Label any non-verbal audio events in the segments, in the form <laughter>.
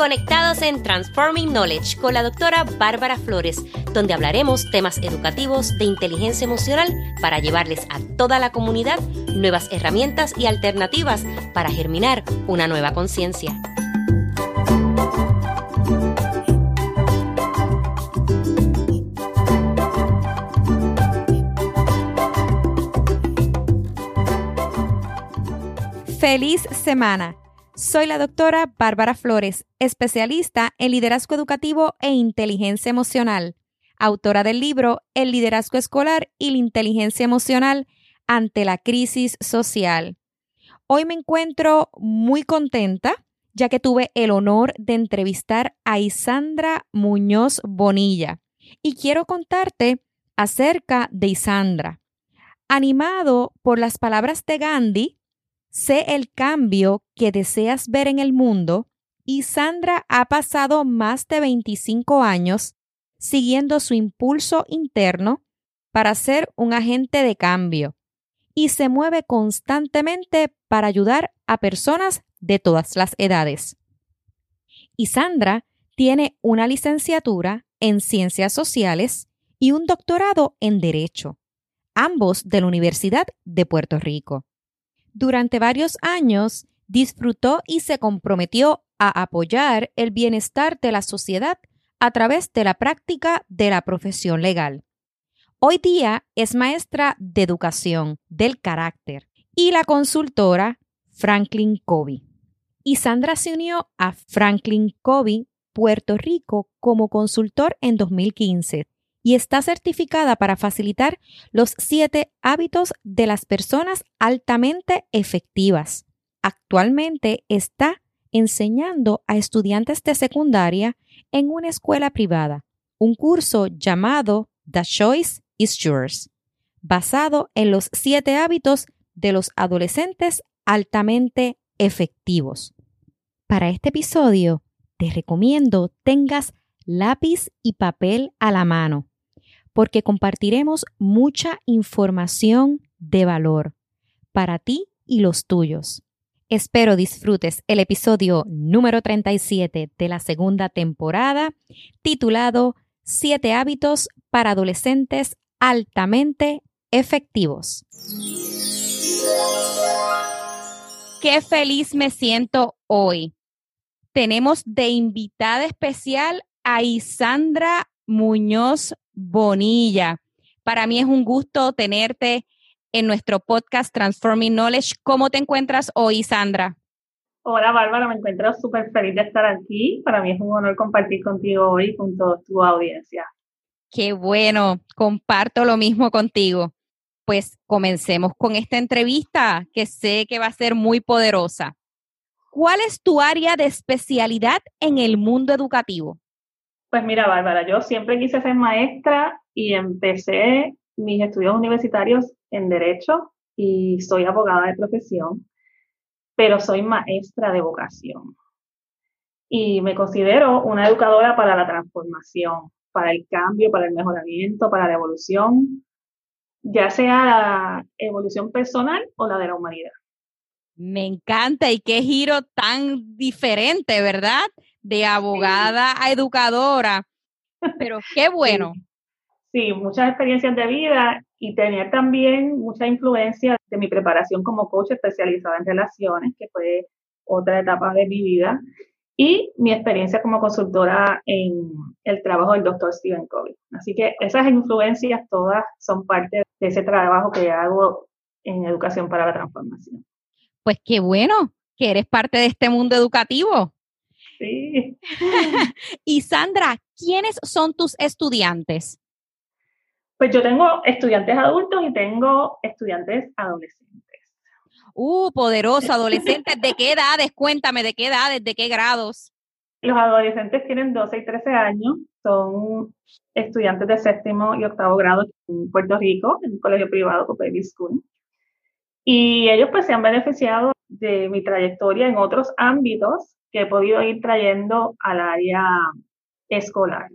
conectados en Transforming Knowledge con la doctora Bárbara Flores, donde hablaremos temas educativos de inteligencia emocional para llevarles a toda la comunidad nuevas herramientas y alternativas para germinar una nueva conciencia. Feliz semana. Soy la doctora Bárbara Flores, especialista en liderazgo educativo e inteligencia emocional, autora del libro El liderazgo escolar y la inteligencia emocional ante la crisis social. Hoy me encuentro muy contenta ya que tuve el honor de entrevistar a Isandra Muñoz Bonilla y quiero contarte acerca de Isandra. Animado por las palabras de Gandhi, Sé el cambio que deseas ver en el mundo y Sandra ha pasado más de 25 años siguiendo su impulso interno para ser un agente de cambio y se mueve constantemente para ayudar a personas de todas las edades. Y Sandra tiene una licenciatura en Ciencias Sociales y un doctorado en Derecho, ambos de la Universidad de Puerto Rico. Durante varios años disfrutó y se comprometió a apoyar el bienestar de la sociedad a través de la práctica de la profesión legal. Hoy día es maestra de educación del carácter y la consultora Franklin Covey. Y Sandra se unió a Franklin Covey Puerto Rico como consultor en 2015 y está certificada para facilitar los siete hábitos de las personas altamente efectivas. Actualmente está enseñando a estudiantes de secundaria en una escuela privada, un curso llamado The Choice is Yours, basado en los siete hábitos de los adolescentes altamente efectivos. Para este episodio, te recomiendo tengas lápiz y papel a la mano porque compartiremos mucha información de valor para ti y los tuyos. Espero disfrutes el episodio número 37 de la segunda temporada titulado Siete hábitos para adolescentes altamente efectivos. Qué feliz me siento hoy. Tenemos de invitada especial a Isandra Muñoz Bonilla. Para mí es un gusto tenerte en nuestro podcast Transforming Knowledge. ¿Cómo te encuentras hoy, Sandra? Hola, Bárbara, me encuentro súper feliz de estar aquí. Para mí es un honor compartir contigo hoy con toda tu audiencia. Qué bueno, comparto lo mismo contigo. Pues comencemos con esta entrevista que sé que va a ser muy poderosa. ¿Cuál es tu área de especialidad en el mundo educativo? Pues mira, Bárbara, yo siempre quise ser maestra y empecé mis estudios universitarios en Derecho y soy abogada de profesión, pero soy maestra de vocación. Y me considero una educadora para la transformación, para el cambio, para el mejoramiento, para la evolución, ya sea la evolución personal o la de la humanidad. Me encanta y qué giro tan diferente, ¿verdad? De abogada a educadora, pero qué <laughs> bueno. Sí. muchas experiencias de vida y tener también mucha influencia de mi preparación como coach especializada en relaciones, que fue otra etapa de mi vida, y mi experiencia como consultora en el trabajo del doctor Stephen Covey. Así que esas influencias todas son parte de ese trabajo que hago en educación para la transformación. Pues qué bueno que eres parte de este mundo educativo. Sí. <laughs> y Sandra, ¿quiénes son tus estudiantes? Pues yo tengo estudiantes adultos y tengo estudiantes adolescentes. Uh, poderoso, adolescentes. ¿De qué <laughs> edades? Cuéntame, ¿de qué edades? ¿De qué grados? Los adolescentes tienen 12 y 13 años, son estudiantes de séptimo y octavo grado en Puerto Rico, en un colegio privado, Baby School. Y ellos pues se han beneficiado de mi trayectoria en otros ámbitos que he podido ir trayendo al área escolar.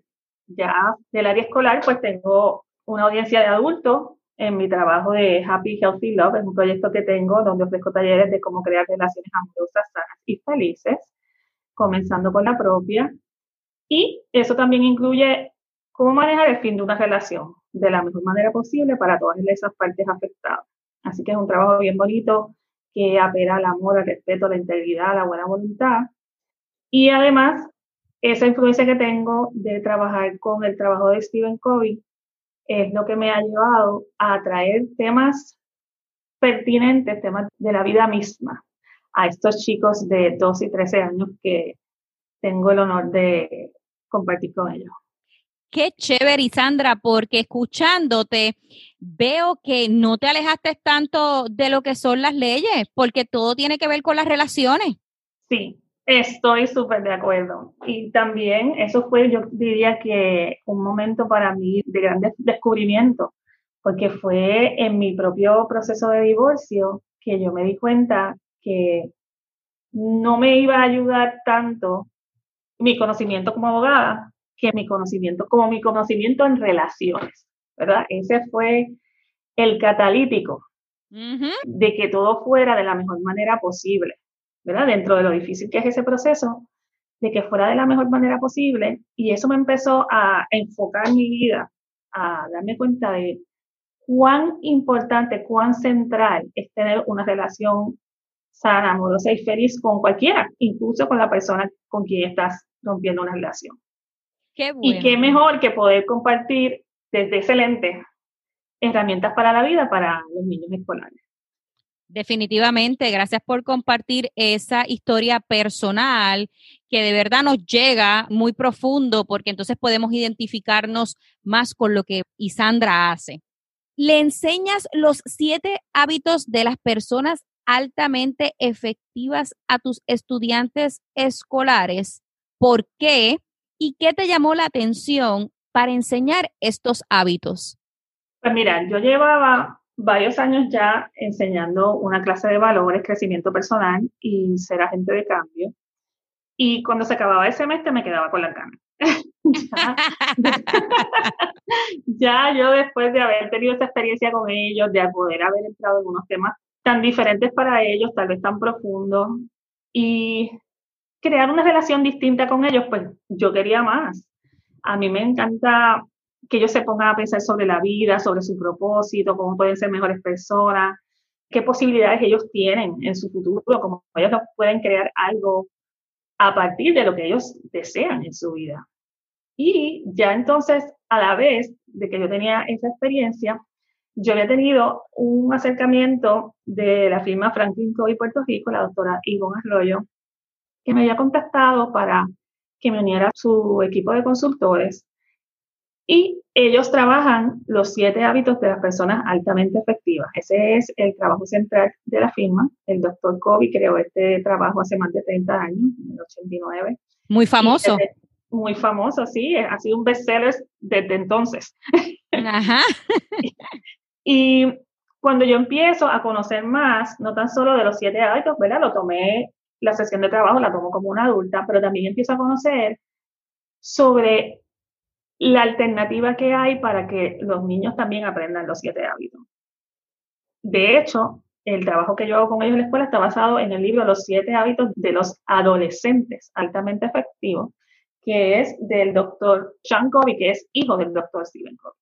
Ya del área escolar, pues tengo una audiencia de adultos en mi trabajo de Happy Healthy Love, es un proyecto que tengo donde ofrezco talleres de cómo crear relaciones amorosas, sanas y felices. comenzando con la propia. Y eso también incluye cómo manejar el fin de una relación de la mejor manera posible para todas esas partes afectadas. Así que es un trabajo bien bonito que apela al amor, al respeto, a la integridad, a la buena voluntad. Y además, esa influencia que tengo de trabajar con el trabajo de Stephen Covey es lo que me ha llevado a traer temas pertinentes, temas de la vida misma, a estos chicos de 12 y 13 años que tengo el honor de compartir con ellos. Qué chévere, Sandra, porque escuchándote veo que no te alejaste tanto de lo que son las leyes, porque todo tiene que ver con las relaciones. Sí, estoy súper de acuerdo. Y también eso fue, yo diría que un momento para mí de gran descubrimiento, porque fue en mi propio proceso de divorcio que yo me di cuenta que no me iba a ayudar tanto mi conocimiento como abogada que mi conocimiento, como mi conocimiento en relaciones, ¿verdad? Ese fue el catalítico de que todo fuera de la mejor manera posible, ¿verdad? Dentro de lo difícil que es ese proceso, de que fuera de la mejor manera posible, y eso me empezó a enfocar mi vida, a darme cuenta de cuán importante, cuán central es tener una relación sana, amorosa y feliz con cualquiera, incluso con la persona con quien estás rompiendo una relación. Y qué mejor que poder compartir desde excelente herramientas para la vida para los niños escolares. Definitivamente, gracias por compartir esa historia personal que de verdad nos llega muy profundo porque entonces podemos identificarnos más con lo que Isandra hace. Le enseñas los siete hábitos de las personas altamente efectivas a tus estudiantes escolares. ¿Por qué? ¿Y qué te llamó la atención para enseñar estos hábitos? Pues mira, yo llevaba varios años ya enseñando una clase de valores, crecimiento personal y ser agente de cambio. Y cuando se acababa el semestre me quedaba con la cana. <laughs> ya, yo después de haber tenido esta experiencia con ellos, de poder haber entrado en unos temas tan diferentes para ellos, tal vez tan profundos, y crear una relación distinta con ellos, pues yo quería más. A mí me encanta que ellos se pongan a pensar sobre la vida, sobre su propósito, cómo pueden ser mejores personas, qué posibilidades ellos tienen en su futuro, cómo ellos pueden crear algo a partir de lo que ellos desean en su vida. Y ya entonces, a la vez de que yo tenía esa experiencia, yo había tenido un acercamiento de la firma Franklin Covey Puerto Rico, la doctora Ivonne Arroyo, que me había contactado para que me uniera a su equipo de consultores. Y ellos trabajan los siete hábitos de las personas altamente efectivas. Ese es el trabajo central de la firma. El doctor Kobe creó este trabajo hace más de 30 años, en el 89. Muy famoso. muy famoso, sí. Ha sido un bestseller desde entonces. Ajá. <laughs> y cuando yo empiezo a conocer más, no tan solo de los siete hábitos, ¿verdad? Lo tomé la sesión de trabajo la tomo como una adulta, pero también empiezo a conocer sobre la alternativa que hay para que los niños también aprendan los siete hábitos. De hecho, el trabajo que yo hago con ellos en la escuela está basado en el libro Los siete hábitos de los adolescentes altamente efectivos, que es del doctor Sean Covey, que es hijo del doctor Stephen Covey.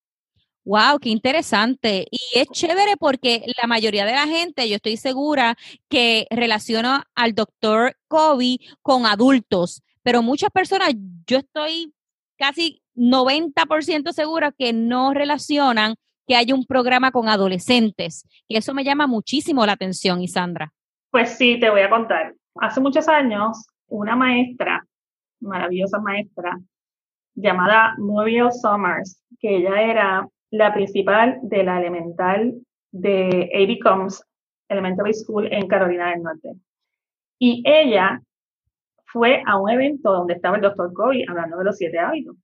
Wow, qué interesante. Y es chévere porque la mayoría de la gente, yo estoy segura que relaciona al doctor Kobe con adultos, pero muchas personas, yo estoy casi 90% segura que no relacionan que hay un programa con adolescentes. Y eso me llama muchísimo la atención, Isandra. Pues sí, te voy a contar. Hace muchos años, una maestra, maravillosa maestra, llamada Muriel Summers, que ella era la principal de la elemental de A.B. Combs Elementary School en Carolina del Norte. Y ella fue a un evento donde estaba el doctor Covey hablando de los siete hábitos.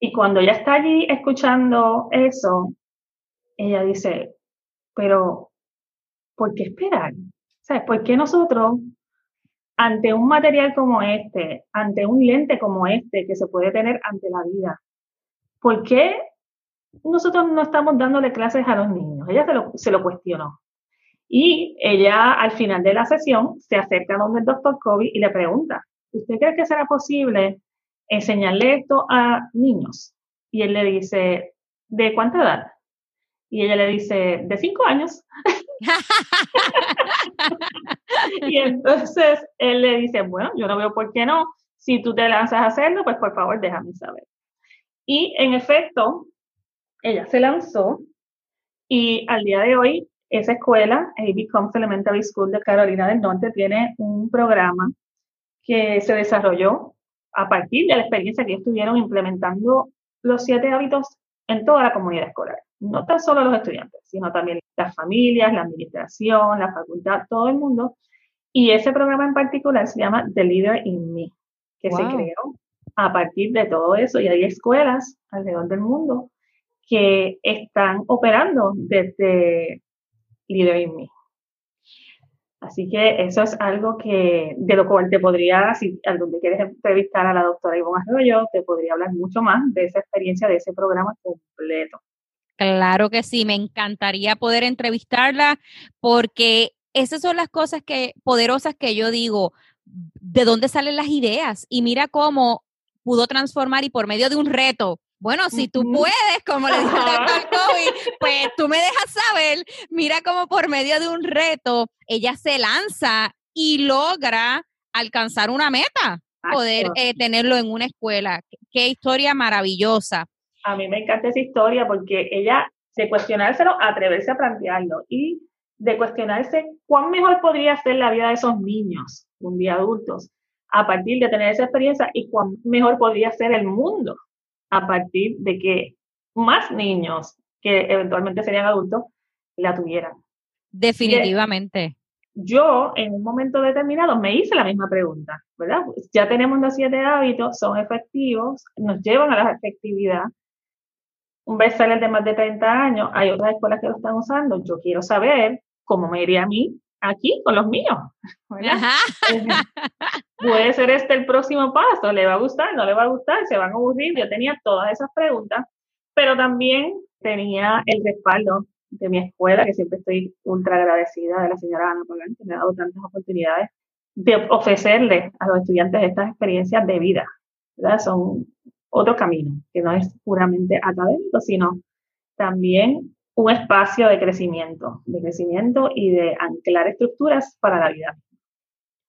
Y cuando ella está allí escuchando eso, ella dice, pero, ¿por qué esperar? ¿Sabes? ¿Por qué nosotros, ante un material como este, ante un lente como este que se puede tener ante la vida, ¿por qué nosotros no estamos dándole clases a los niños. Ella se lo, cuestionó. Y ella al final de la sesión se acerca a donde el doctor Kobe y le pregunta, ¿usted cree que será posible enseñarle esto a niños? Y él le dice, ¿de cuánta edad? Y ella le dice, de cinco años. <laughs> y entonces él le dice, bueno, yo no veo por qué no. Si tú te lanzas a hacerlo, pues por favor déjame saber. Y en efecto, ella se lanzó y al día de hoy esa escuela, AB Combs Elementary School de Carolina del Norte, tiene un programa que se desarrolló a partir de la experiencia que estuvieron implementando los siete hábitos en toda la comunidad escolar. No tan solo los estudiantes, sino también las familias, la administración, la facultad, todo el mundo. Y ese programa en particular se llama The Leader in Me, que se creó a partir de todo eso. Y hay escuelas alrededor del mundo que están operando desde Leader in Me. Así que eso es algo que de lo cual te podría, si algún día quieres entrevistar a la doctora Ivonne Arroyo, te podría hablar mucho más de esa experiencia, de ese programa completo. Claro que sí, me encantaría poder entrevistarla porque esas son las cosas que poderosas que yo digo, ¿de dónde salen las ideas? Y mira cómo pudo transformar y por medio de un reto, bueno, si tú puedes, como le dije al COVID, pues tú me dejas saber. Mira cómo por medio de un reto ella se lanza y logra alcanzar una meta, poder eh, tenerlo en una escuela. Qué historia maravillosa. A mí me encanta esa historia porque ella, de cuestionárselo, atreverse a plantearlo y de cuestionarse cuán mejor podría ser la vida de esos niños, un día adultos, a partir de tener esa experiencia y cuán mejor podría ser el mundo a partir de que más niños que eventualmente serían adultos la tuvieran. Definitivamente. Yo en un momento determinado me hice la misma pregunta, ¿verdad? Ya tenemos los siete hábitos, son efectivos, nos llevan a la efectividad. Un bestseller de más de 30 años, hay otras escuelas que lo están usando. Yo quiero saber cómo me iría a mí aquí con los míos. <laughs> Puede ser este el próximo paso, le va a gustar, no le va a gustar, se van a aburrir. Yo tenía todas esas preguntas, pero también tenía el respaldo de mi escuela, que siempre estoy ultra agradecida de la señora Ana Pagán, que me ha dado tantas oportunidades de ofrecerle a los estudiantes estas experiencias de vida. Son otro camino, que no es puramente académico, sino también un espacio de crecimiento, de crecimiento y de anclar estructuras para la vida.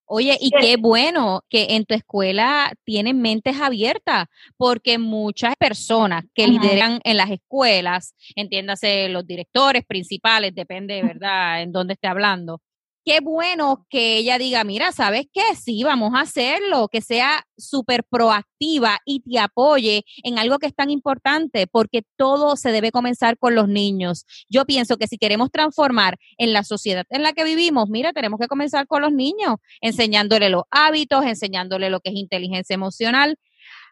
Oye, y qué bueno que en tu escuela tienen mentes abiertas, porque muchas personas que lideran en las escuelas, entiéndase los directores principales, depende, ¿verdad?, en dónde esté hablando, qué bueno que ella diga, mira, ¿sabes qué? Sí, vamos a hacerlo, que sea súper proactiva y te apoye en algo que es tan importante, porque todo se debe comenzar con los niños. Yo pienso que si queremos transformar en la sociedad en la que vivimos, mira, tenemos que comenzar con los niños, enseñándole los hábitos, enseñándole lo que es inteligencia emocional.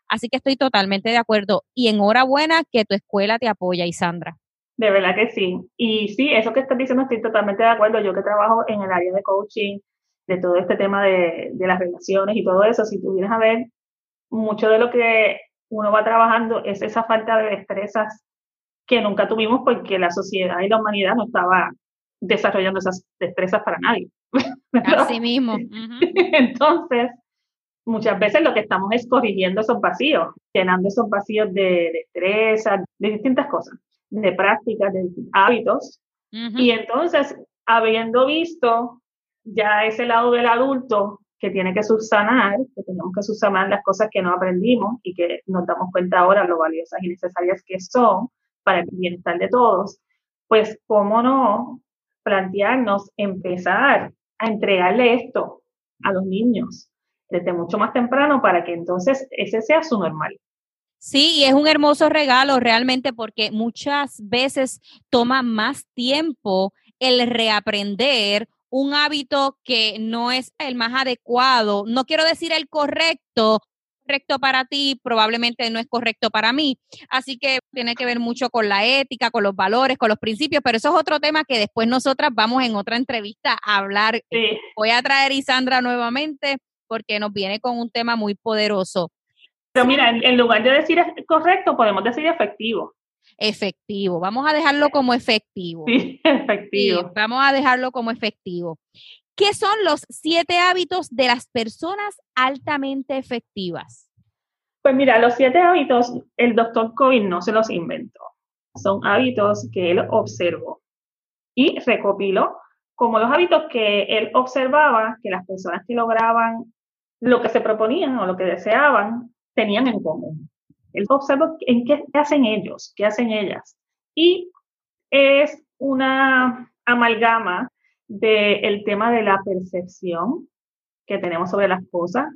Así que estoy totalmente de acuerdo y enhorabuena que tu escuela te apoya, Isandra. De verdad que sí. Y sí, eso que estás diciendo estoy totalmente de acuerdo. Yo que trabajo en el área de coaching, de todo este tema de, las relaciones y todo eso, si tú vienes a ver, mucho de lo que uno va trabajando es esa falta de destrezas que nunca tuvimos porque la sociedad y la humanidad no estaba desarrollando esas destrezas para nadie. <laughs> Así mismo. <laughs> Entonces, muchas veces lo que estamos es corrigiendo esos vacíos, llenando esos vacíos de destrezas, de distintas cosas de prácticas, de hábitos. Y entonces, habiendo visto ya ese lado del adulto que tiene que subsanar, que tenemos que subsanar las cosas que no aprendimos y que nos damos cuenta ahora lo valiosas y necesarias que son para el bienestar de todos, pues cómo no plantearnos empezar a entregarle esto a los niños desde mucho más temprano para que entonces ese sea su normal. Sí, y es un hermoso regalo realmente porque muchas veces toma más tiempo el reaprender un hábito que no es el más adecuado. No quiero decir el correcto, correcto para ti, probablemente no es correcto para mí. Así que tiene que ver mucho con la ética, con los valores, con los principios, pero eso es otro tema que después nosotras vamos en otra entrevista a hablar. Voy a traer a Isandra nuevamente porque nos viene con un tema muy poderoso. Pero mira, en, lugar de decir correcto, podemos decir efectivo. Efectivo, vamos a dejarlo como efectivo. Sí, <laughs> efectivo. vamos a dejarlo como efectivo. ¿Qué son los siete hábitos de las personas altamente efectivas? Pues mira, los siete hábitos, el doctor Covey no se los inventó. Son hábitos que él observó y recopiló como los hábitos que él observaba que las personas que lograban lo que se proponían o lo que deseaban tenían en común. Él observó en qué hacen ellos, qué hacen ellas. Y es una amalgama del tema de la percepción que tenemos sobre las cosas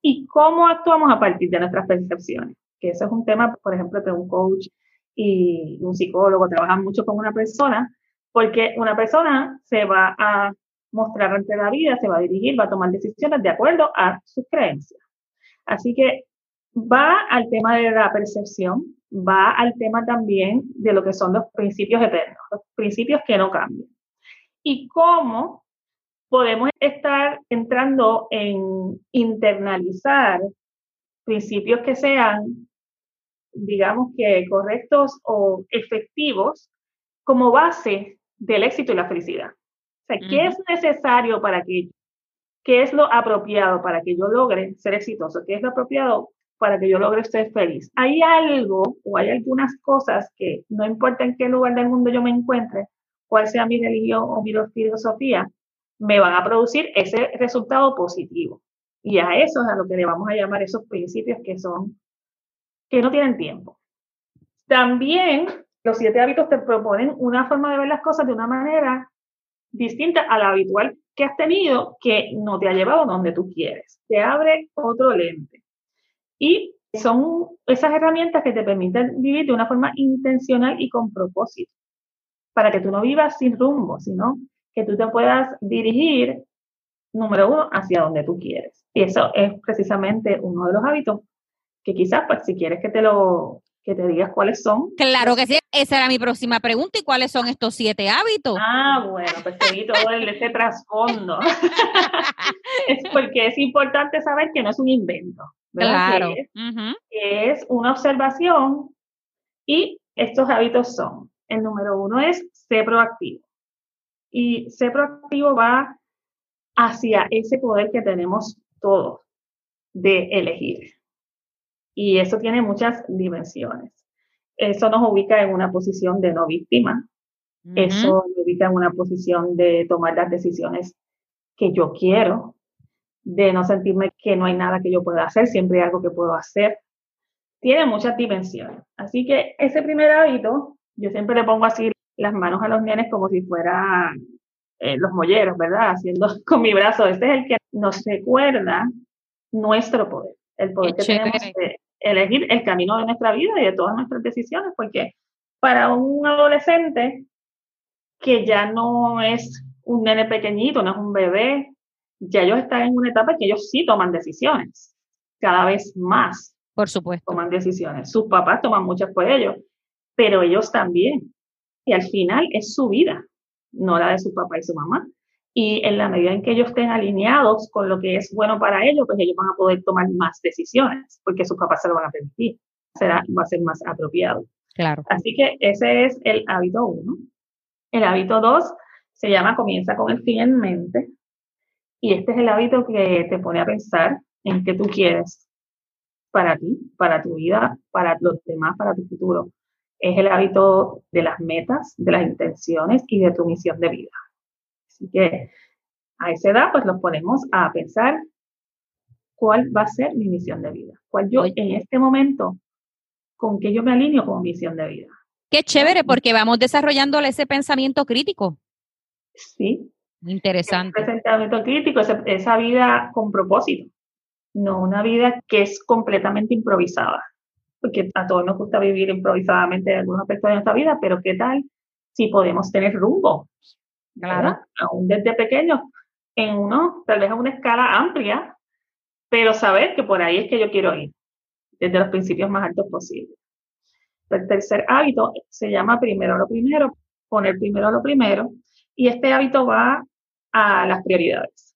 y cómo actuamos a partir de nuestras percepciones. Que eso es un tema, por ejemplo, que un coach y un psicólogo trabajan mucho con una persona, porque una persona se va a mostrar ante la vida, se va a dirigir, va a tomar decisiones de acuerdo a sus creencias. Así que va al tema de la percepción, va al tema también de lo que son los principios eternos, los principios que no cambian. Y cómo podemos estar entrando en internalizar principios que sean, digamos que correctos o efectivos como base del éxito y la felicidad. O sea, ¿qué es necesario para que, qué es lo apropiado para que yo logre ser exitoso? ¿Qué es lo apropiado para que yo logre ser feliz? Hay algo o hay algunas cosas que no importa en qué lugar del mundo yo me encuentre, cuál sea mi religión o mi filosofía, me van a producir ese resultado positivo. Y a eso es a lo que le vamos a llamar esos principios que son, que no tienen tiempo. También los siete hábitos te proponen una forma de ver las cosas de una manera distinta a la habitual que has tenido, que no te ha llevado donde tú quieres. Te abre otro lente. Y son esas herramientas que te permiten vivir de una forma intencional y con propósito para que tú no vivas sin rumbo, sino que tú te puedas dirigir, número uno, hacia donde tú quieres. Y eso es precisamente uno de los hábitos que quizás, pues, si quieres que te lo que te digas cuáles son. Claro que sí, esa era mi próxima pregunta. ¿Y cuáles son estos siete hábitos? Ah, bueno, pues te di todo ese trasfondo. <laughs> es porque es importante saber que no es un invento. Claro. que es una observación y estos hábitos son el número uno es ser proactivo. Y ser proactivo va hacia ese poder que tenemos todos de elegir. Y eso tiene muchas dimensiones. Eso nos ubica en una posición de no víctima. Eso nos ubica en una posición de tomar las decisiones que yo quiero, de no sentirme que no hay nada que yo pueda hacer, siempre hay algo que puedo hacer. Tiene muchas dimensiones. Así que ese primer hábito yo siempre le pongo así las manos a los nenes como si fueran eh, los molleros, ¿verdad? Haciendo <laughs> con mi brazo. Este es el que nos recuerda nuestro poder, el poder que tenemos de elegir el camino de nuestra vida y de todas nuestras decisiones, porque para un adolescente que ya no es un nene pequeñito, no es un bebé, ya ellos están en una etapa en que ellos sí toman decisiones, cada vez más. Por supuesto. Toman decisiones. Sus papás toman muchas por ellos pero ellos también. Y al final es su vida, no la de su papá y su mamá. Y en la medida en que ellos estén alineados con lo que es bueno para ellos, pues ellos van a poder tomar más decisiones, porque sus papás se lo van a permitir. Será, va a ser más apropiado. Claro. Así que ese es el hábito uno. El hábito dos se llama comienza con el fin en mente. Y este es el hábito que te pone a pensar en qué tú quieres para ti, para tu vida, para los demás, para tu futuro es el hábito de las metas, de las intenciones y de tu misión de vida. Así que a esa edad, pues los ponemos a pensar cuál va a ser mi misión de vida, cuál yo en este momento, con qué yo me alineo como misión de vida. Qué chévere, porque vamos desarrollándole ese pensamiento crítico. Sí. Interesante. Ese pensamiento crítico, esa, esa vida con propósito, no una vida que es completamente improvisada porque a todos nos gusta vivir improvisadamente en algunos aspectos de nuestra vida, pero ¿qué tal si podemos tener rumbo? Claro. Aún desde pequeños, en uno, tal vez a una escala amplia, pero saber que por ahí es que yo quiero ir, desde los principios más altos posibles. El tercer hábito se llama primero lo primero, poner primero lo primero, y este hábito va a las prioridades.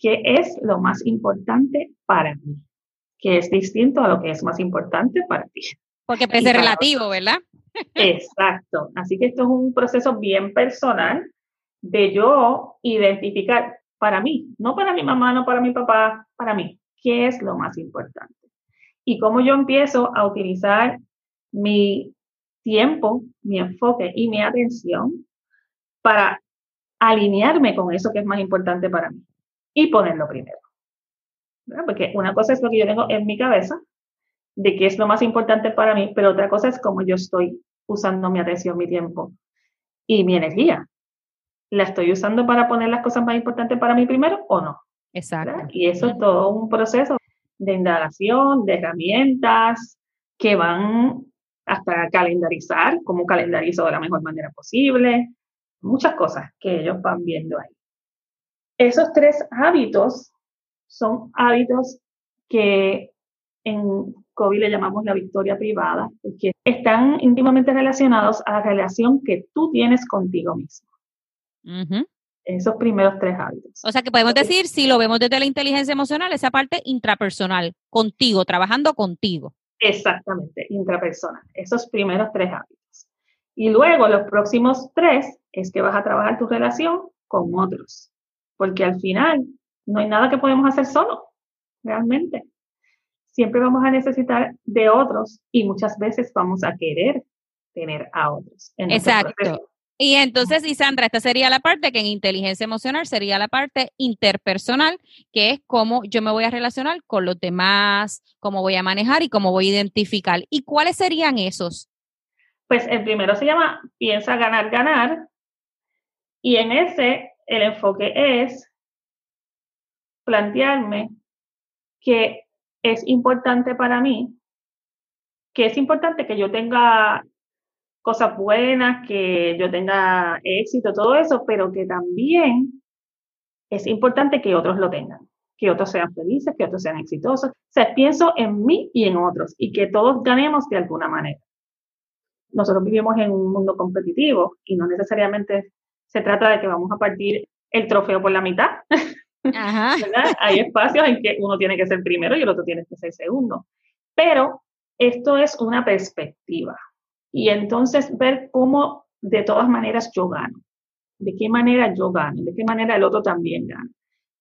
¿Qué es lo más importante para mí? que es distinto a lo que es más importante para ti. Porque puede ser relativo, ¿verdad? Exacto. Así que esto es un proceso bien personal de yo identificar para mí, no para mi mamá, no para mi papá, para mí, qué es lo más importante. Y cómo yo empiezo a utilizar mi tiempo, mi enfoque y mi atención para alinearme con eso que es más importante para mí y ponerlo primero. Porque una cosa es lo que yo tengo en mi cabeza, de qué es lo más importante para mí, pero otra cosa es cómo yo estoy usando mi atención, mi tiempo y mi energía. ¿La estoy usando para poner las cosas más importantes para mí primero o no? Exacto. Y eso es todo un proceso de indagación, de herramientas que van hasta calendarizar, cómo calendarizo de la mejor manera posible, muchas cosas que ellos van viendo ahí. Esos tres hábitos son hábitos que en COVID le llamamos la victoria privada, que están íntimamente relacionados a la relación que tú tienes contigo mismo. Esos primeros tres hábitos. O sea que podemos decir, si lo vemos desde la inteligencia emocional, esa parte intrapersonal, contigo, trabajando contigo. Exactamente, intrapersonal, esos primeros tres hábitos. Y luego los próximos tres es que vas a trabajar tu relación con otros, porque al final no hay nada que podemos hacer solo, realmente. Siempre vamos a necesitar de otros y muchas veces vamos a querer tener a otros. Exacto. Y entonces, Isandra, esta sería la parte que en inteligencia emocional sería la parte interpersonal, que es cómo yo me voy a relacionar con los demás, cómo voy a manejar y cómo voy a identificar. ¿Y cuáles serían esos? Pues el primero se llama piensa ganar, ganar. Y en ese el enfoque es plantearme que es importante para mí, que es importante que yo tenga cosas buenas, que yo tenga éxito, todo eso, pero que también es importante que otros lo tengan, que otros sean felices, que otros sean exitosos. O sea, pienso en mí y en otros y que todos ganemos de alguna manera. Nosotros vivimos en un mundo competitivo y no necesariamente se trata de que vamos a partir el trofeo por la mitad. Ajá. <laughs> Hay espacios en que uno tiene que ser primero y el otro tiene que ser segundo. Pero esto es una perspectiva y entonces ver cómo de todas maneras yo gano, de qué manera yo gano, de qué manera el otro también gana.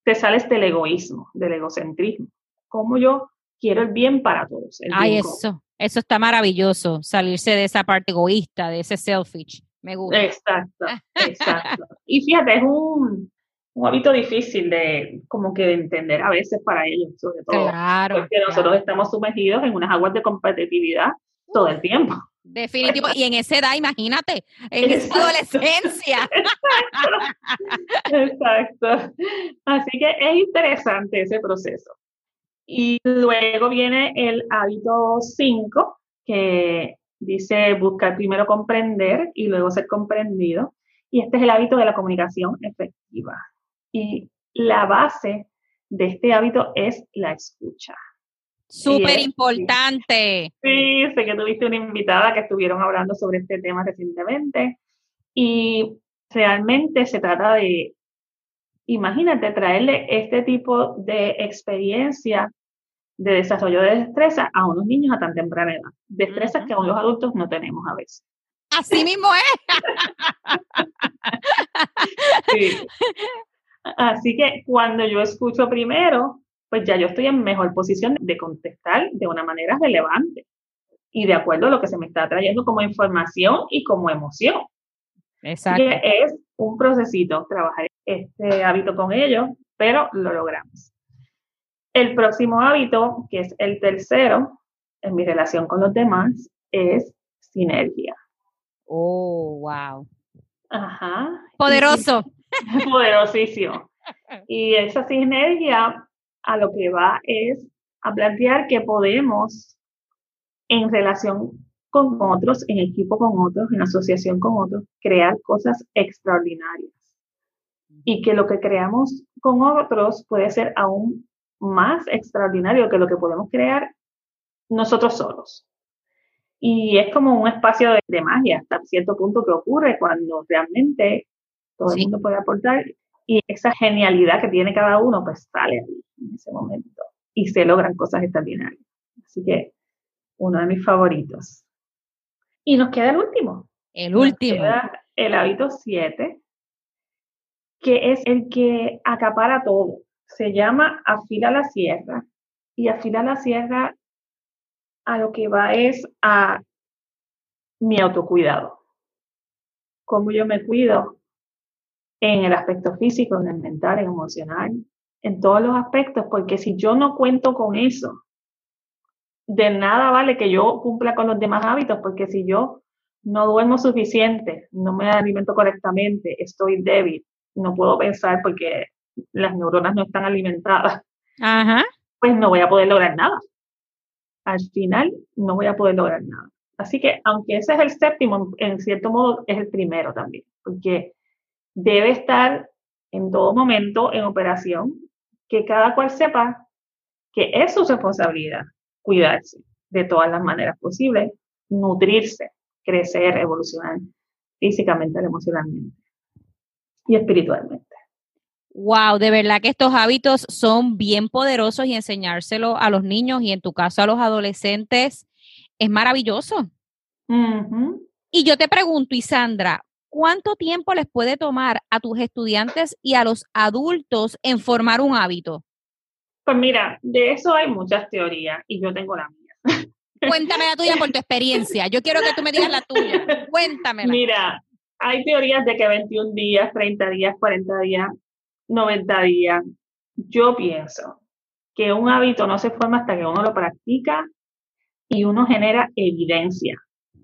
Te sales del egoísmo, del egocentrismo, cómo yo quiero el bien para todos. Ay, eso, eso está maravilloso, salirse de esa parte egoísta, de ese selfish. Me gusta. Exacto, exacto. Y fíjate, es un, un hábito difícil de como que de entender a veces para ellos, sobre todo. Claro. Porque nosotros estamos sumergidos en unas aguas de competitividad todo el tiempo. Definitivo. Y en esa edad, imagínate, en esa adolescencia. <laughs> Exacto. Así que es interesante ese proceso. Y luego viene el hábito 5, que dice buscar primero comprender y luego ser comprendido. Y este es el hábito de la comunicación efectiva. Y la base de este hábito es la escucha. Súper importante. Sí, sé que tuviste una invitada que estuvieron hablando sobre este tema recientemente y realmente se trata de, imagínate, traerle este tipo de experiencia de desarrollo de destreza a unos niños a tan temprana edad. Destrezas que aún los adultos no tenemos a veces. Así mismo es. <laughs> Así que cuando yo escucho primero, pues ya yo estoy en mejor posición de contestar de una manera relevante y de acuerdo a lo que se me está trayendo como información y como emoción. Exacto. Que es un procesito trabajar este hábito con ellos, pero lo logramos. El próximo hábito, que es el tercero en mi relación con los demás, es sinergia. Oh, wow. Ajá. Poderoso. poderosísimo. <laughs> Y esa sinergia a lo que va es a plantear que podemos, en relación con otros, en equipo con otros, en asociación con otros, crear cosas extraordinarias. Y que lo que creamos con otros puede ser aún más extraordinario que lo que podemos crear nosotros solos. Y es como un espacio de, magia hasta cierto punto que ocurre cuando realmente todo el mundo puede aportar y esa genialidad que tiene cada uno, pues sale ahí en ese momento y se logran cosas extraordinarias. Así que uno de mis favoritos. Y nos queda el último. El último. el hábito 7, que es el que acapara todo. Se llama afila la sierra y afila la sierra a lo que va es a mi autocuidado. Cómo yo me cuido en el aspecto físico, en el mental, en emocional, en todos los aspectos, porque si yo no cuento con eso, de nada vale que yo cumpla con los demás hábitos, porque si yo no duermo suficiente, no me alimento correctamente, estoy débil, no puedo pensar porque las neuronas no están alimentadas, pues no voy a poder lograr nada. Al final no voy a poder lograr nada. Así que aunque ese es el séptimo, en cierto modo es el primero también, porque debe estar en todo momento en operación, que cada cual sepa que es su responsabilidad cuidarse de todas las maneras posibles, nutrirse, crecer, evolucionar físicamente, emocionalmente y espiritualmente. Wow, de verdad que estos hábitos son bien poderosos y enseñárselo a los niños y en tu caso a los adolescentes es maravilloso. Y yo te pregunto, Isandra, ¿cuánto tiempo les puede tomar a tus estudiantes y a los adultos en formar un hábito? Pues mira, de eso hay muchas teorías y yo tengo la mía. Cuéntame la tuya por tu experiencia. Yo quiero que tú me digas la tuya. <laughs> Cuéntame. Mira, hay teorías de que 21 días, 30 días, 40 días, 90 días. Yo pienso que un hábito no se forma hasta que uno lo practica y uno genera evidencia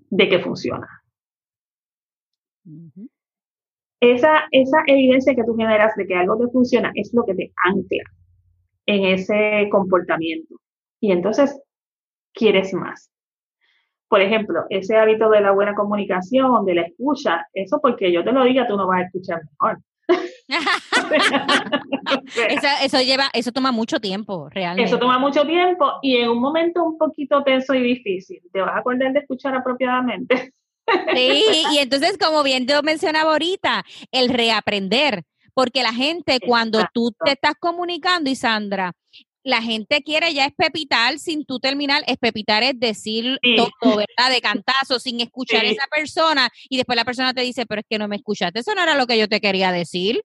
de que funciona. esa, esa evidencia que tú generas de que algo te funciona es lo que te ancla en ese comportamiento. Y entonces quieres más. Por ejemplo, ese hábito de la buena comunicación, de la escucha, eso porque yo te lo diga, tú no vas a escuchar mejor. <laughs> eso, lleva, eso toma mucho tiempo, realmente. Eso toma mucho tiempo y en un momento un poquito tenso y difícil, te vas a acordar de escuchar apropiadamente. Sí, y entonces, como bien te mencionaba ahorita, el reaprender, porque la gente cuando tú te estás comunicando, y Sandra, la gente quiere ya es pepitar sin tú terminar, es pepitar es decir todo, ¿verdad? De cantazo, sin <laughs> escuchar a esa persona y después la persona te dice, pero es que no me escuchaste, eso no era lo que yo te quería decir.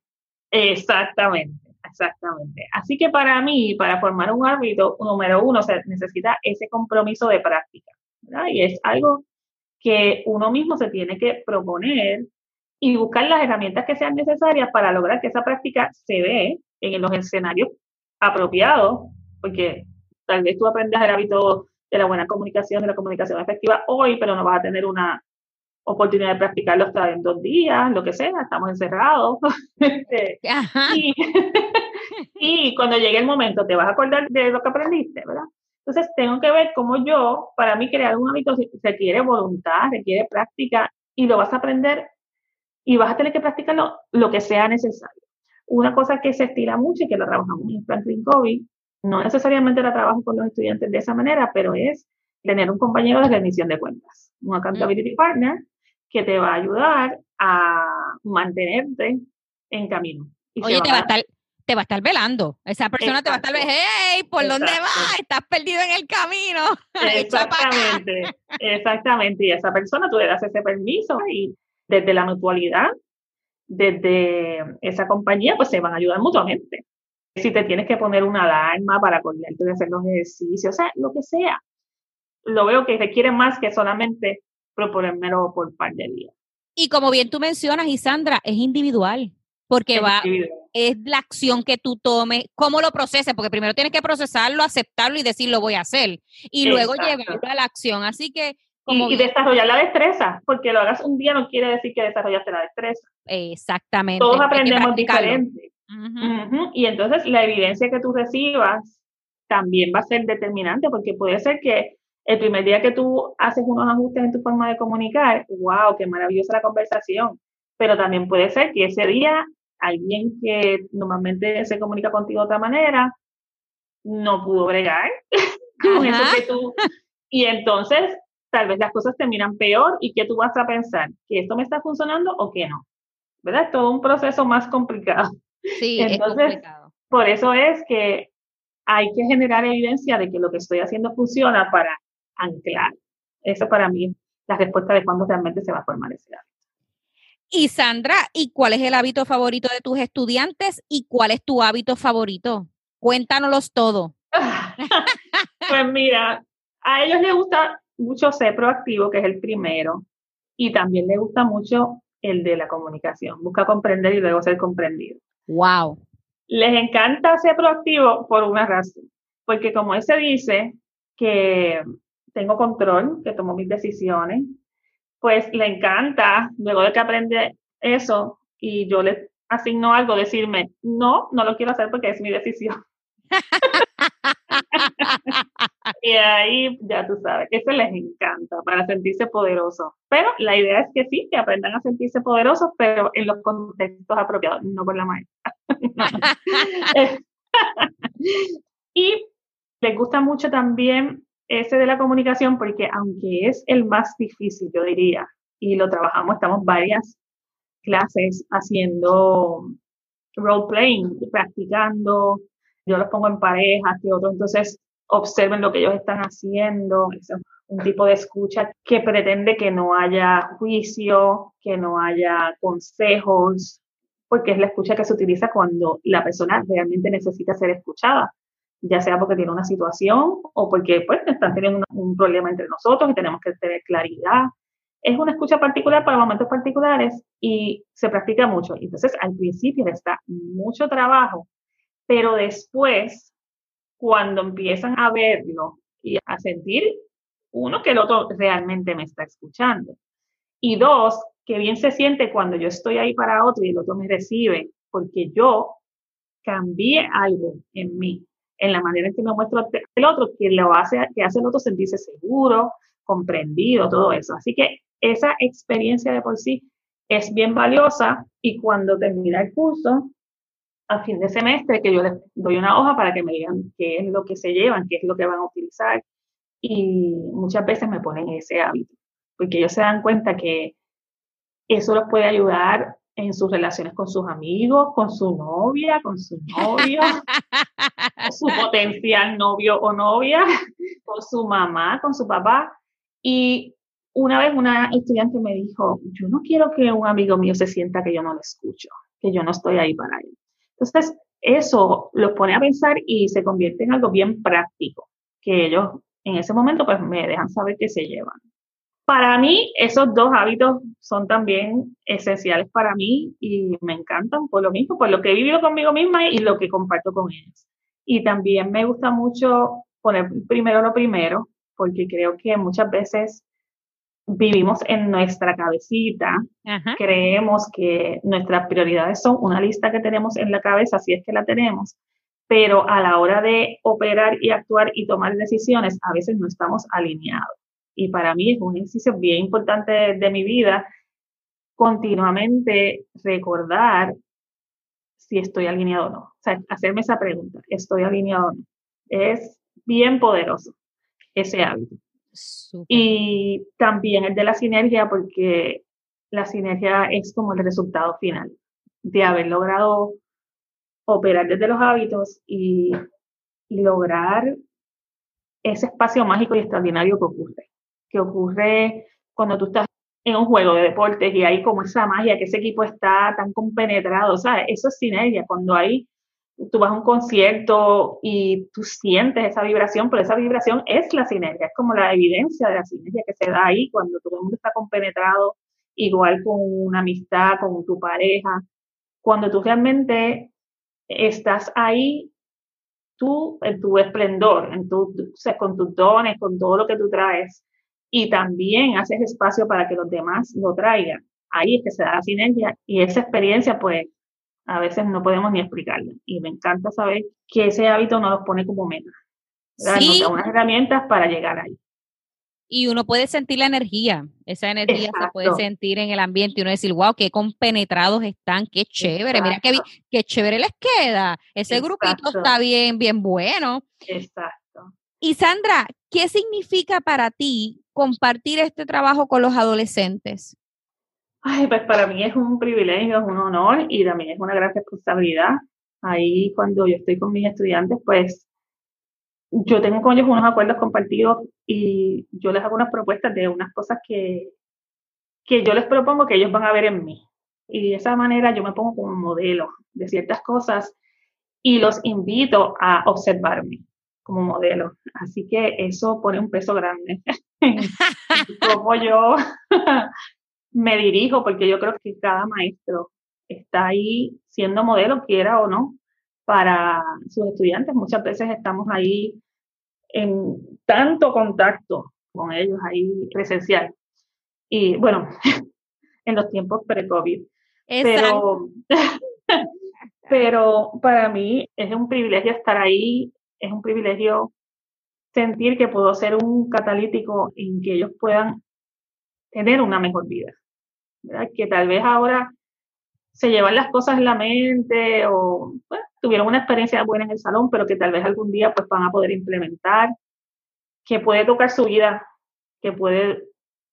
Exactamente, exactamente. Así que para mí, para formar un hábito, número uno, se necesita ese compromiso de práctica. Y es algo que uno mismo se tiene que proponer y buscar las herramientas que sean necesarias para lograr que esa práctica se dé en los escenarios apropiado, porque tal vez tú aprendas el hábito de la buena comunicación, de la comunicación efectiva hoy, pero no vas a tener una oportunidad de practicarlo hasta en dos días, lo que sea, estamos encerrados. <laughs> Este, <laughs> y, cuando llegue el momento te vas a acordar de lo que aprendiste, ¿verdad? Entonces tengo que ver cómo yo, para mí crear un hábito requiere voluntad, requiere práctica y lo vas a aprender y vas a tener que practicarlo lo que sea necesario. Una cosa que se estila mucho y que la trabajamos en Franklin Covey, no necesariamente la trabajo con los estudiantes de esa manera, pero es tener un compañero de rendición de cuentas, un accountability partner que te va a ayudar a mantenerte en camino. Oye, te va, a estar, te va a estar velando. Esa persona te va a estar, hey, ¿por dónde vas? Estás perdido en el camino. <laughs> Exactamente, exactamente. Y a esa persona tú le das ese permiso y desde la mutualidad desde esa compañía, pues se van a ayudar mutuamente. Si te tienes que poner una alarma para acordarte de hacer los ejercicios, o sea, lo que sea. Lo veo que requiere más que solamente proponérmelo por par de días. Y como bien tú mencionas, Isandra, es individual, porque va, es la acción que tú tomes, cómo lo proceses, porque primero tienes que procesarlo, aceptarlo y decir lo voy a hacer, y luego llevarlo a la acción. Así que y, desarrollar la destreza, porque lo hagas un día no quiere decir que desarrollaste la destreza. Exactamente. Todos aprendemos diferente. Y entonces la evidencia que tú recibas también va a ser determinante, porque puede ser que el primer día que tú haces unos ajustes en tu forma de comunicar, wow, qué maravillosa la conversación. Pero también puede ser que ese día alguien que normalmente se comunica contigo de otra manera no pudo bregar <laughs> con eso que tú. Y entonces tal vez las cosas terminan peor y que tú vas a pensar que esto me está funcionando o que no. ¿Verdad? Todo un proceso más complicado. Sí, Entonces, es complicado. Por eso es que hay que generar evidencia de que lo que estoy haciendo funciona para anclar. Eso para mí es la respuesta de cuándo realmente se va a formar ese hábito. Y Sandra, ¿y cuál es el hábito favorito de tus estudiantes y cuál es tu hábito favorito? Cuéntanos todo. <laughs> pues mira, a ellos les gusta mucho ser proactivo, que es el primero, y también les gusta mucho el de la comunicación. Busca comprender y luego ser comprendido. Wow. Les encanta ser proactivo por una razón, porque como él se dice que tengo control, que tomo mis decisiones, pues le encanta, luego de que aprende eso y yo le asigno algo, decirme, no, no lo quiero hacer porque es mi decisión. <laughs> y ahí ya tú sabes, eso les encanta para sentirse poderosos. Pero la idea es que sí, que aprendan a sentirse poderosos, pero en los contextos apropiados, no por la maestra. <laughs> <laughs> y les gusta mucho también ese de la comunicación porque aunque es el más difícil, yo diría, y lo trabajamos, estamos varias clases haciendo role playing, practicando, yo los pongo en parejas, que otros entonces observen lo que ellos están haciendo, es un tipo de escucha que pretende que no haya juicio, que no haya consejos, porque es la escucha que se utiliza cuando la persona realmente necesita ser escuchada ya sea porque tiene una situación o porque pues están teniendo un, problema entre nosotros y tenemos que tener claridad. Es una escucha particular para momentos particulares y se practica mucho. Entonces, al principio está mucho trabajo, pero después, cuando empiezan a verlo y a sentir, uno, que el otro realmente me está escuchando. Y dos, que bien se siente cuando yo estoy ahí para otro y el otro me recibe, porque yo cambié algo en mí en la manera en que me muestro el otro, que lo hace, que hace el otro sentirse seguro, comprendido, todo eso. Así que esa experiencia de por sí es bien valiosa y cuando termina el curso, a fin de semestre, que yo les doy una hoja para que me digan qué es lo que se llevan, qué es lo que van a utilizar y muchas veces me ponen ese hábito, porque ellos se dan cuenta que eso los puede ayudar en sus relaciones con sus amigos, con su novia, con su novio, <laughs> con su potencial novio o novia, con su mamá, con su papá. Y una vez una estudiante me dijo, yo no quiero que un amigo mío se sienta que yo no lo escucho, que yo no estoy ahí para él. Entonces, eso los pone a pensar y se convierte en algo bien práctico, que ellos en ese momento pues me dejan saber que se llevan. Para mí, esos dos hábitos son también esenciales para mí y me encantan por lo mismo, por lo que he vivido conmigo misma y lo que comparto con ellos. Y también me gusta mucho poner primero lo primero, porque creo que muchas veces vivimos en nuestra cabecita, creemos que nuestras prioridades son una lista que tenemos en la cabeza, si es que la tenemos, pero a la hora de operar y actuar y tomar decisiones, a veces no estamos alineados y para mí es un ejercicio bien importante de, mi vida, continuamente recordar si estoy alineado o no. O sea, hacerme esa pregunta, ¿estoy alineado o no? Es bien poderoso ese hábito. Y también el de la sinergia, porque la sinergia es como el resultado final de haber logrado operar desde los hábitos y, y lograr ese espacio mágico y extraordinario que ocurre que ocurre cuando tú estás en un juego de deportes y hay como esa magia, que ese equipo está tan compenetrado, ¿sabes? Eso es sinergia, cuando hay, tú vas a un concierto y tú sientes esa vibración, pero esa vibración es la sinergia, es como la evidencia de la sinergia que se da ahí cuando todo el mundo está compenetrado, igual con una amistad, con tu pareja, cuando tú realmente estás ahí tú en tu esplendor, con tus dones, con todo lo que tú traes, y también haces espacio para que los demás lo traigan. Ahí es que se da la sinergia y esa experiencia pues a veces no podemos ni explicarla. Y me encanta saber que ese hábito no los pone como meta. Sí. Nos da unas herramientas para llegar ahí. Y uno puede sentir la energía, esa energía se puede sentir en el ambiente y uno decir, wow, qué compenetrados están, qué chévere, mira qué, qué chévere les queda, ese grupito está bien, bien bueno. Exacto. Y Sandra, ¿qué significa para ti compartir este trabajo con los adolescentes? Ay, pues para mí es un privilegio, es un honor y también es una gran responsabilidad. Ahí cuando yo estoy con mis estudiantes, pues yo tengo con ellos unos acuerdos compartidos y yo les hago unas propuestas de unas cosas que, que yo les propongo que ellos van a ver en mí. Y de esa manera yo me pongo como modelo de ciertas cosas y los invito a observarme como modelo. Así que eso pone un peso grande <laughs> <laughs> en cómo yo <laughs> me dirijo, porque yo creo que cada maestro está ahí siendo modelo, quiera o no, para sus estudiantes. Muchas veces estamos ahí en tanto contacto con ellos ahí presencial. Y bueno, en los tiempos pre-COVID. Pero, pero para mí es un privilegio estar ahí, es un privilegio sentir que puedo ser un catalítico en que ellos puedan tener una mejor vida. Que tal vez ahora se llevan las cosas en la mente o tuvieron una experiencia buena en el salón, pero que tal vez algún día pues van a poder implementar, que puede tocar su vida, que puede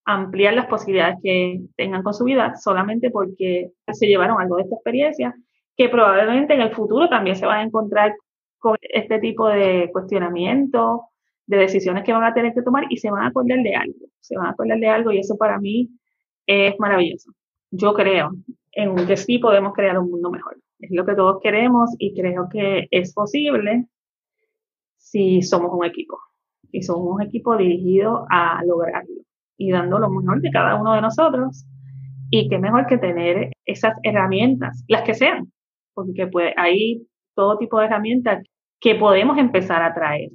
ampliar las posibilidades que tengan con su vida solamente porque se llevaron algo de esta experiencia, que probablemente en el futuro también se van a encontrar con este tipo de cuestionamientos, de decisiones que van a tener que tomar y se van a acordar de algo, se van a acordar de algo y eso para mí es maravilloso. Yo creo en que sí podemos crear un mundo mejor. Es lo que todos queremos y creo que es posible si somos un equipo, y somos un equipo dirigido a lograrlo y dando lo mejor de cada uno de nosotros. Y qué mejor que tener esas herramientas, las que sean, porque pues hay todo tipo de herramientas que podemos empezar a traer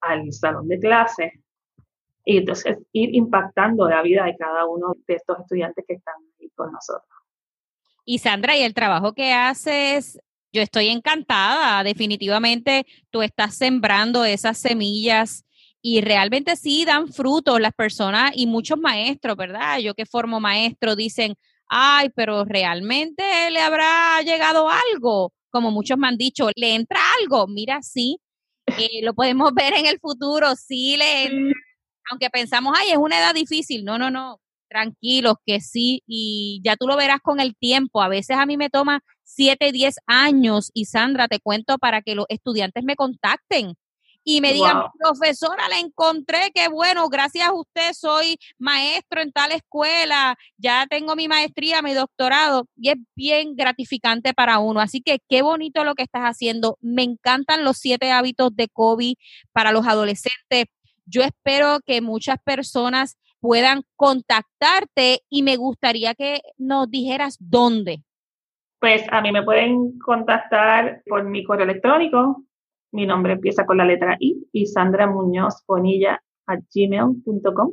al salón de clase y entonces ir impactando la vida de cada uno de estos estudiantes que están con nosotros. Y Sandra, y el trabajo que haces, yo estoy encantada, definitivamente tú estás sembrando esas semillas y realmente sí dan frutos las personas y muchos maestros, ¿verdad? Yo que formo maestro dicen, ay, pero realmente le habrá llegado algo, como muchos me han dicho, le entra algo, mira, sí, eh, lo podemos <laughs> ver en el futuro, sí le entra, aunque pensamos, ay, es una edad difícil, no, no, no, tranquilos que sí, y ya tú lo verás con el tiempo, a veces a mí me toma 7, 10 años y Sandra, te cuento para que los estudiantes me contacten y me digan, profesora, la encontré, qué bueno, gracias a usted soy maestro en tal escuela, ya tengo mi maestría, mi doctorado, y es bien gratificante para uno. Así que qué bonito lo que estás haciendo. Me encantan los siete hábitos de COVID para los adolescentes. Yo espero que muchas personas puedan contactarte y me gustaría que nos dijeras dónde. Pues a mí me pueden contactar por mi correo electrónico, mi nombre empieza con la letra I y Sandra Muñoz Bonilla a gmail.com.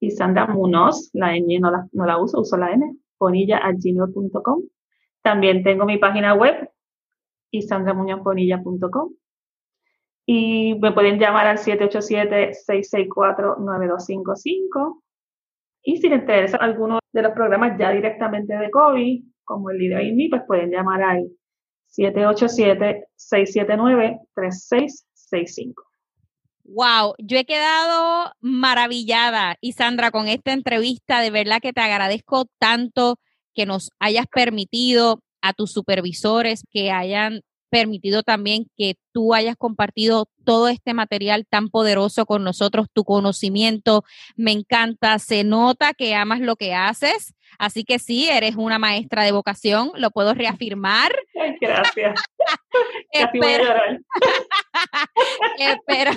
Y Sandra Muñoz, la N no la, no la uso, uso la N, bonilla a gmail.com. También tengo mi página web y. Y me pueden llamar al 787-664-9255. Y si les interesa alguno de los programas ya directamente de COVID, como el Líder INMI, pues pueden llamar al 787-679-3665. Wow, yo he quedado maravillada, y Sandra, con esta entrevista. De verdad que te agradezco tanto que nos hayas permitido a tus supervisores que hayan permitido también que tú hayas compartido todo este material tan poderoso con nosotros, tu conocimiento. Me encanta, se nota que amas lo que haces. Así que sí, eres una maestra de vocación, lo puedo reafirmar. Gracias. espero, espero,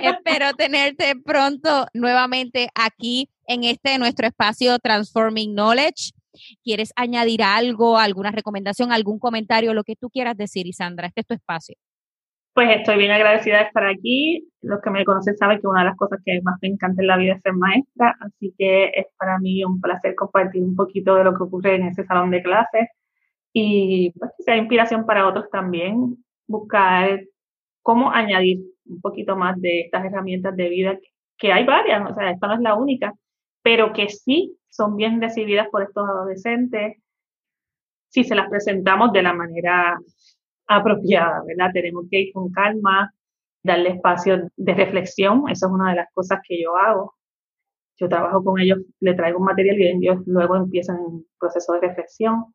espero tenerte pronto nuevamente aquí en este nuestro espacio Transforming Knowledge. ¿Quieres añadir algo, alguna recomendación, algún comentario, lo que tú quieras decir, Isandra? Este es tu espacio. Pues estoy bien agradecida de estar aquí. Los que me conocen saben que una de las cosas que más me encanta en la vida es ser maestra, así que es para mí un placer compartir un poquito de lo que ocurre en ese salón de clases y pues, que sea inspiración para otros también, buscar cómo añadir un poquito más de estas herramientas de vida, que hay varias, o sea, esta no es la única, pero que sí son bien recibidas por estos adolescentes si se las presentamos de la manera apropiada, ¿verdad? Tenemos que ir con calma, darle espacio de reflexión, eso es una de las cosas que yo hago. Yo trabajo con ellos, le traigo un material y ellos luego empiezan un proceso de reflexión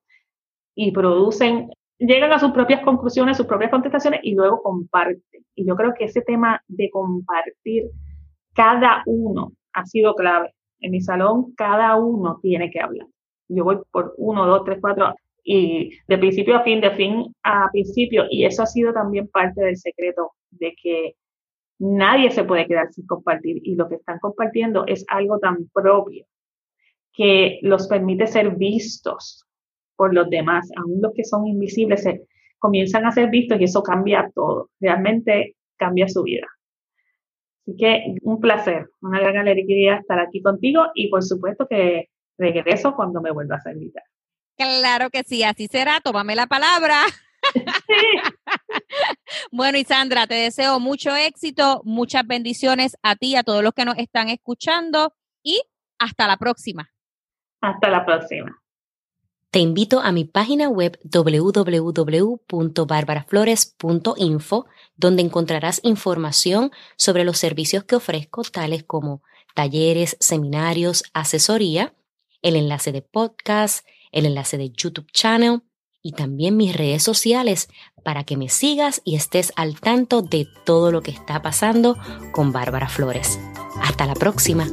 y producen, llegan a sus propias conclusiones, sus propias contestaciones y luego comparten. Y yo creo que ese tema de compartir cada uno ha sido clave. En mi salón, cada uno tiene que hablar. Yo voy por uno, dos, tres, cuatro, y de principio a fin, de fin a principio, y eso ha sido también parte del secreto de que nadie se puede quedar sin compartir, y lo que están compartiendo es algo tan propio que los permite ser vistos por los demás, aún los que son invisibles se comienzan a ser vistos y eso cambia todo, realmente cambia su vida. Así que un placer, una gran alegría estar aquí contigo y por supuesto que regreso cuando me vuelvas a invitar. Claro que sí, así será, tómame la palabra. <laughs> bueno, Isandra, te deseo mucho éxito, muchas bendiciones a ti, a todos los que nos están escuchando y hasta la próxima. Hasta la próxima. Te invito a mi página web www.barbaraflores.info, donde encontrarás información sobre los servicios que ofrezco, tales como talleres, seminarios, asesoría, el enlace de podcast, el enlace de YouTube channel y también mis redes sociales para que me sigas y estés al tanto de todo lo que está pasando con Bárbara Flores. Hasta la próxima.